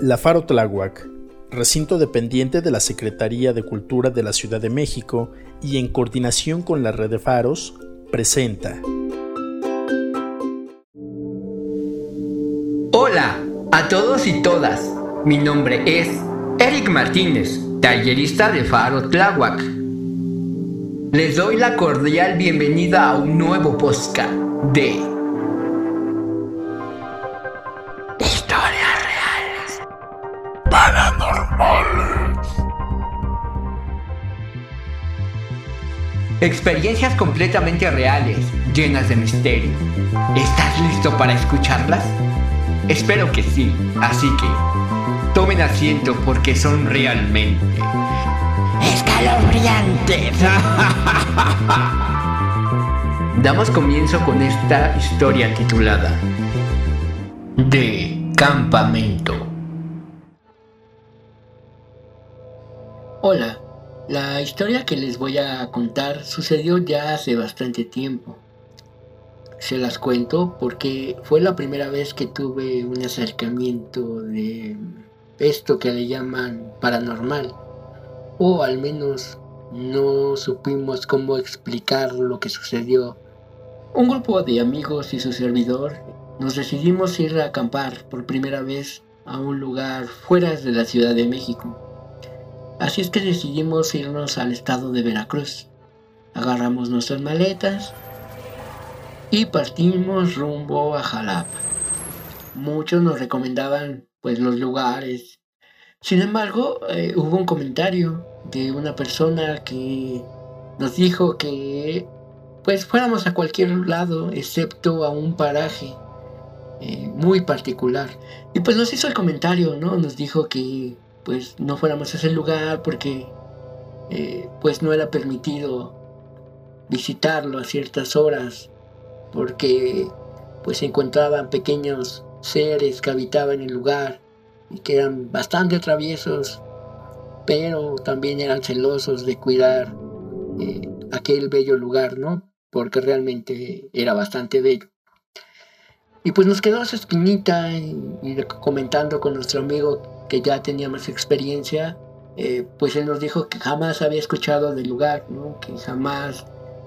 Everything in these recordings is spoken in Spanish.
La Faro Tláhuac, recinto dependiente de la Secretaría de Cultura de la Ciudad de México y en coordinación con la red de faros, presenta. Hola a todos y todas. Mi nombre es Eric Martínez, tallerista de Faro Tláhuac. Les doy la cordial bienvenida a un nuevo podcast de Experiencias completamente reales, llenas de misterio. ¿Estás listo para escucharlas? Espero que sí, así que tomen asiento porque son realmente escalofriantes. Damos comienzo con esta historia titulada De Campamento. Hola, la historia que les voy a contar sucedió ya hace bastante tiempo. Se las cuento porque fue la primera vez que tuve un acercamiento de esto que le llaman paranormal. O al menos no supimos cómo explicar lo que sucedió. Un grupo de amigos y su servidor nos decidimos ir a acampar por primera vez a un lugar fuera de la Ciudad de México. Así es que decidimos irnos al estado de Veracruz. Agarramos nuestras maletas y partimos rumbo a Jalapa. Muchos nos recomendaban pues los lugares. Sin embargo, eh, hubo un comentario de una persona que nos dijo que pues fuéramos a cualquier lado excepto a un paraje eh, muy particular. Y pues nos hizo el comentario, ¿no? Nos dijo que pues no fuéramos a ese lugar porque eh, pues no era permitido visitarlo a ciertas horas porque pues se encontraban pequeños seres que habitaban el lugar y que eran bastante traviesos pero también eran celosos de cuidar eh, aquel bello lugar, ¿no? Porque realmente era bastante bello. Y pues nos quedó esa espinita y comentando con nuestro amigo ya tenía más experiencia, eh, pues él nos dijo que jamás había escuchado del lugar, que jamás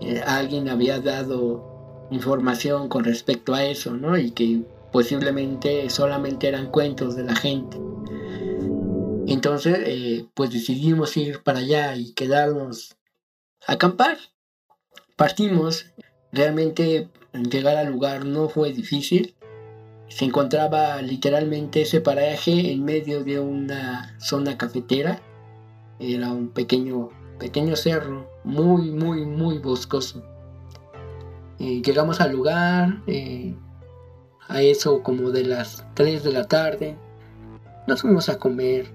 eh, alguien había dado información con respecto a eso, ¿no? y que posiblemente solamente eran cuentos de la gente. Entonces, eh, pues decidimos ir para allá y quedarnos a acampar. Partimos. Realmente llegar al lugar no fue difícil. Se encontraba literalmente ese paraje en medio de una zona cafetera. Era un pequeño, pequeño cerro, muy, muy, muy boscoso. Eh, llegamos al lugar, eh, a eso como de las 3 de la tarde. Nos fuimos a comer.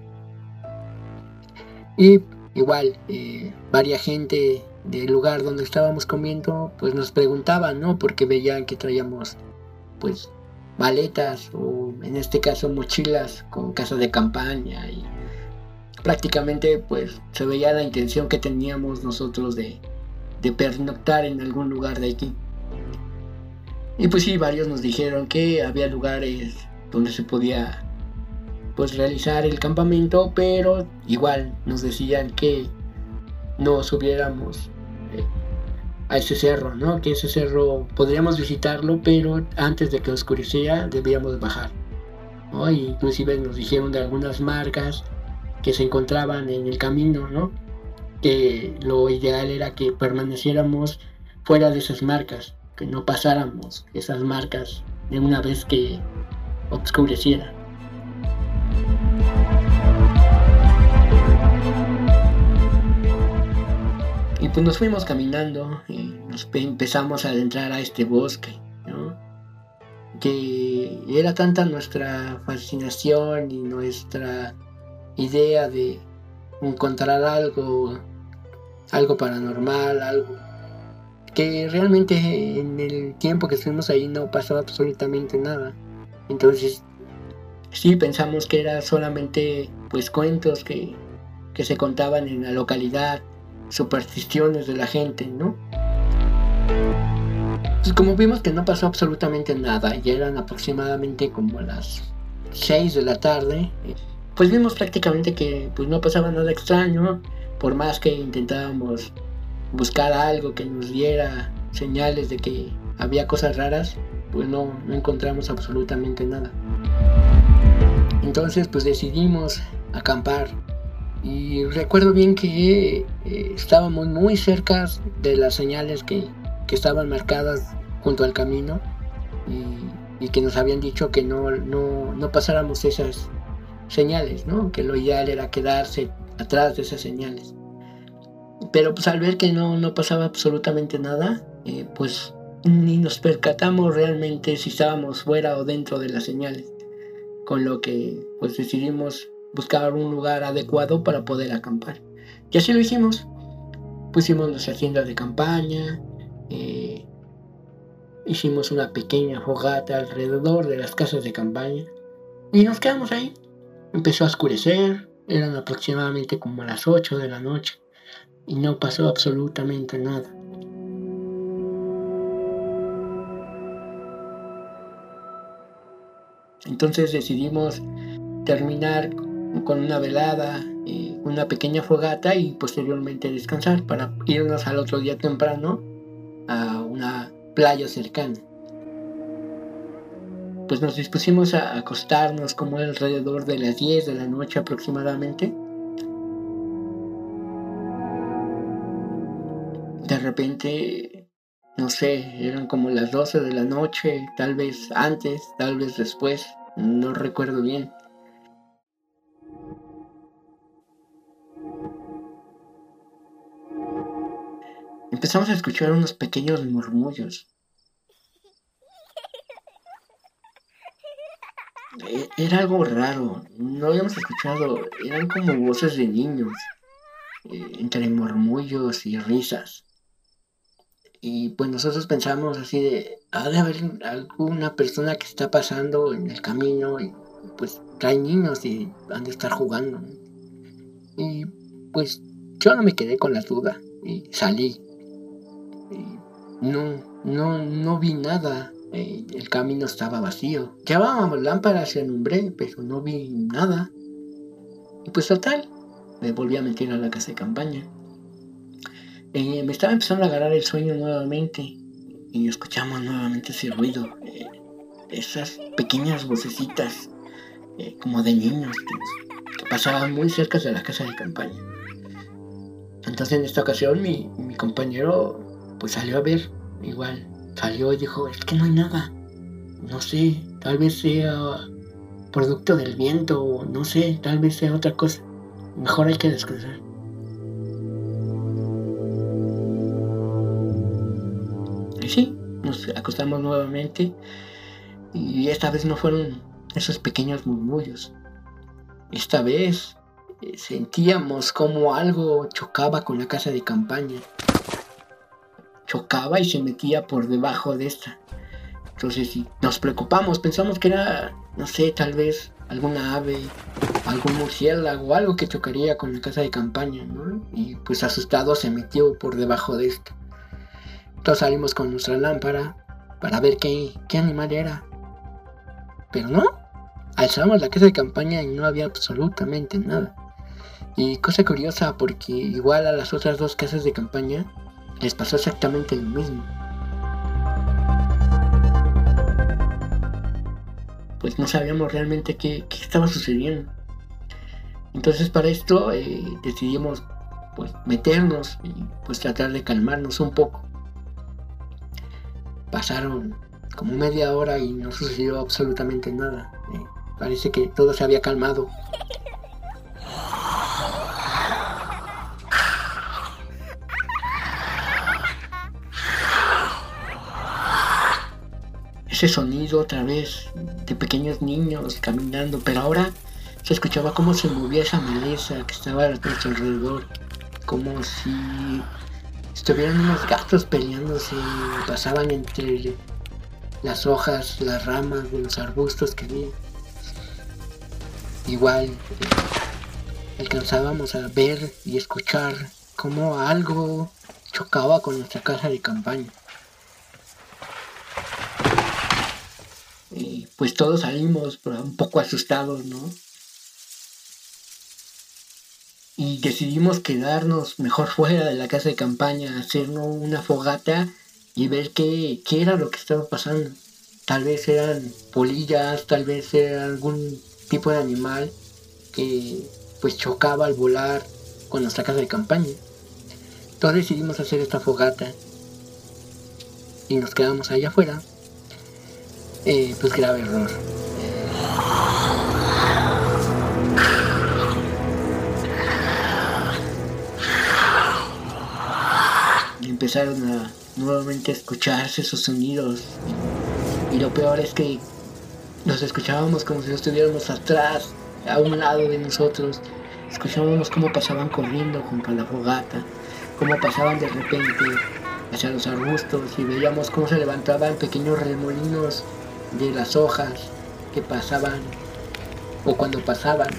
Y igual, eh, varia gente del lugar donde estábamos comiendo, pues nos preguntaban, ¿no? Porque veían que traíamos, pues, maletas o en este caso mochilas con casas de campaña y prácticamente pues se veía la intención que teníamos nosotros de, de pernoctar en algún lugar de aquí. Y pues sí, varios nos dijeron que había lugares donde se podía pues realizar el campamento, pero igual nos decían que no subiéramos eh, a ese cerro, ¿no? Que ese cerro podríamos visitarlo, pero antes de que oscureciera debíamos bajar. ¿no? inclusive nos dijeron de algunas marcas que se encontraban en el camino, ¿no? Que lo ideal era que permaneciéramos fuera de esas marcas, que no pasáramos esas marcas de una vez que oscureciera. Pues nos fuimos caminando y nos empezamos a adentrar a este bosque. Que era tanta nuestra fascinación y nuestra idea de encontrar algo, algo paranormal, algo que realmente en el tiempo que estuvimos ahí no pasó absolutamente nada. Entonces, sí pensamos que era solamente pues cuentos que, que se contaban en la localidad supersticiones de la gente, ¿no? Pues como vimos que no pasó absolutamente nada, y eran aproximadamente como las 6 de la tarde, pues vimos prácticamente que pues no pasaba nada extraño, por más que intentábamos buscar algo que nos diera señales de que había cosas raras, pues no, no encontramos absolutamente nada. Entonces pues decidimos acampar y recuerdo bien que eh, estábamos muy cerca de las señales que, que estaban marcadas junto al camino y, y, que nos habían dicho que no, no, no pasáramos esas señales, ¿no? que lo ideal era quedarse atrás de esas señales. Pero pues al ver que no, no pasaba absolutamente nada, eh, pues ni nos percatamos realmente si estábamos fuera o dentro de las señales. Con lo que pues decidimos buscar un lugar adecuado para poder acampar. Y así lo hicimos. Pusimos nuestra tienda de campaña, eh, hicimos una pequeña fogata alrededor de las casas de campaña y nos quedamos ahí. Empezó a oscurecer, eran aproximadamente como a las 8 de la noche y no pasó absolutamente nada. Entonces decidimos terminar con una velada, eh, una pequeña fogata y posteriormente descansar para irnos al otro día temprano a una playa cercana. Pues nos dispusimos a acostarnos como alrededor de las 10 de la noche aproximadamente. De repente, no sé, eran como las 12 de la noche, tal vez antes, tal vez después, no recuerdo bien. Empezamos a escuchar unos pequeños murmullos. E, era algo raro, no habíamos escuchado, eran como voces de niños, eh, entre murmullos y risas. Y pues nosotros pensamos así de, ha de haber alguna persona que está pasando en el camino y pues trae niños y han de estar jugando. Y pues yo no me quedé con la duda y salí no, no, no vi nada. Eh, el camino estaba vacío. Llevábamos lámparas en umbre, pero no vi nada. Y pues total, me volví a meter a la casa de campaña. Eh, me estaba empezando a agarrar el sueño nuevamente y escuchamos nuevamente ese ruido, eh, esas pequeñas vocecitas como de niños que, pasaban muy cerca de la casa de campaña. Entonces en esta ocasión mi compañero pues salió a ver, igual, salió y dijo, es que no hay nada. No sé, tal vez sea producto del viento o no sé, tal vez sea otra cosa. Mejor hay que descansar. Y sí, nos acostamos nuevamente y esta vez no fueron esos pequeños murmullos. Esta vez eh, sentíamos como algo chocaba con la casa de campaña chocaba y se metía por debajo de esta. Entonces nos preocupamos, pensamos que era, no sé, tal vez alguna ave, algún murciélago, algo que chocaría con la casa de campaña, ¿no? Y pues asustado se metió por debajo de esto. Entonces salimos con nuestra lámpara para ver qué, qué animal era. Pero no, alzamos la casa de campaña y no había absolutamente nada. Y cosa curiosa porque igual a las otras dos casas de campaña les pasó exactamente lo mismo. Pues no sabíamos realmente qué, estaba sucediendo. Entonces para esto eh, decidimos pues meternos y pues tratar de calmarnos un poco. Pasaron como media hora y no sucedió absolutamente nada. Eh, parece que todo se había calmado. Ese sonido otra vez de pequeños niños caminando, pero ahora se escuchaba cómo se movía esa maleza que estaba a nuestro alrededor, como si estuvieran unos gatos peleándose, pasaban entre las hojas, las ramas los arbustos que vi. Igual eh, alcanzábamos a ver y escuchar cómo algo chocaba con nuestra casa de campaña. Pues todos salimos un poco asustados, ¿no? Y decidimos quedarnos mejor fuera de la casa de campaña, hacernos una fogata y ver qué, qué era lo que estaba pasando. Tal vez eran polillas, tal vez era algún tipo de animal que pues chocaba al volar con nuestra casa de campaña. Entonces decidimos hacer esta fogata y nos quedamos allá afuera. Eh, pues grave error. Y empezaron a nuevamente escucharse esos sonidos. Y lo peor es que los escuchábamos como si estuviéramos atrás, a un lado de nosotros. Escuchábamos cómo pasaban corriendo junto a la fogata, cómo pasaban de repente hacia los arbustos y veíamos cómo se levantaban pequeños remolinos de las hojas que pasaban o cuando pasaban.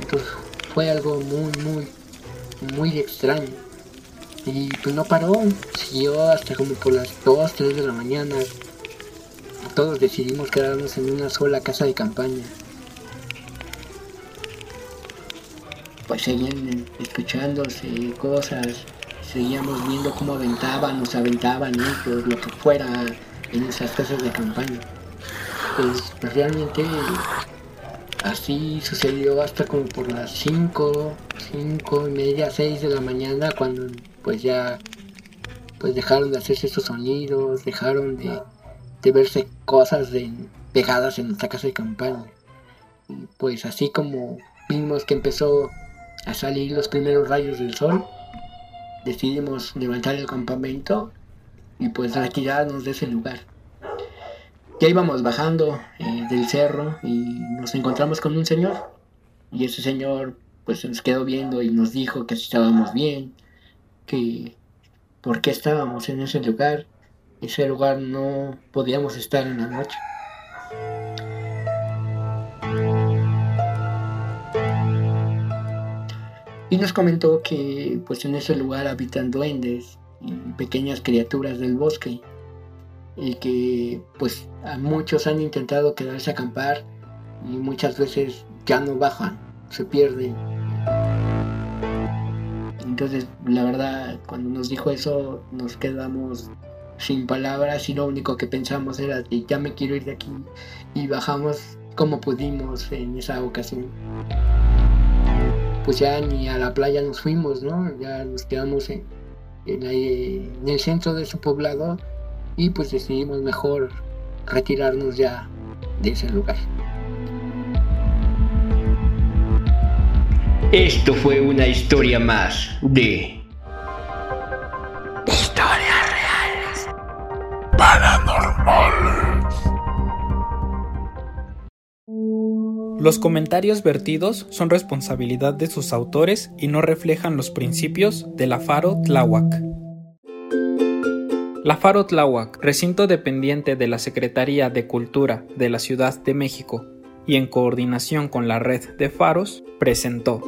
Entonces fue algo muy, muy, muy extraño. Y pues no paró, siguió hasta como por las 2, 3 de la mañana. Todos decidimos quedarnos en una sola casa de campaña. Pues seguían escuchándose cosas, seguíamos viendo cómo aventaban, nos aventaban ellos, lo que fuera en esas casas de campaña. Pues, pues realmente así sucedió hasta como por las 5, 5 y media, 6 de la mañana cuando pues ya pues dejaron de hacerse esos sonidos, dejaron de, verse cosas de, pegadas en nuestra casa de campaña. Y pues así como vimos que empezó a salir los primeros rayos del sol, decidimos levantar el campamento y pues retirarnos de ese lugar. Ya íbamos bajando eh, del cerro y nos encontramos con un señor y ese señor pues nos quedó viendo y nos dijo que estábamos bien, que por qué estábamos en ese lugar. Ese lugar no podíamos estar en la noche. Y nos comentó que pues en ese lugar habitan duendes y pequeñas criaturas del bosque y que pues muchos han intentado quedarse a acampar y muchas veces ya no bajan, se pierden entonces, la verdad, cuando nos dijo eso, nos quedamos sin palabras y lo único que pensamos era que ya me quiero ir de aquí y bajamos como pudimos en esa ocasión. Pues ya ni a la playa nos fuimos, ¿no? Ya nos quedamos en, en el centro de su poblado y pues decidimos mejor retirarnos ya de ese lugar. Esto fue una historia más de... Historias reales. Paranormales. Los comentarios vertidos son responsabilidad de sus autores y no reflejan los principios de la Faro Tláhuac. La Faro Tláhuac, recinto dependiente de la Secretaría de Cultura de la Ciudad de México y en coordinación con la red de faros, presentó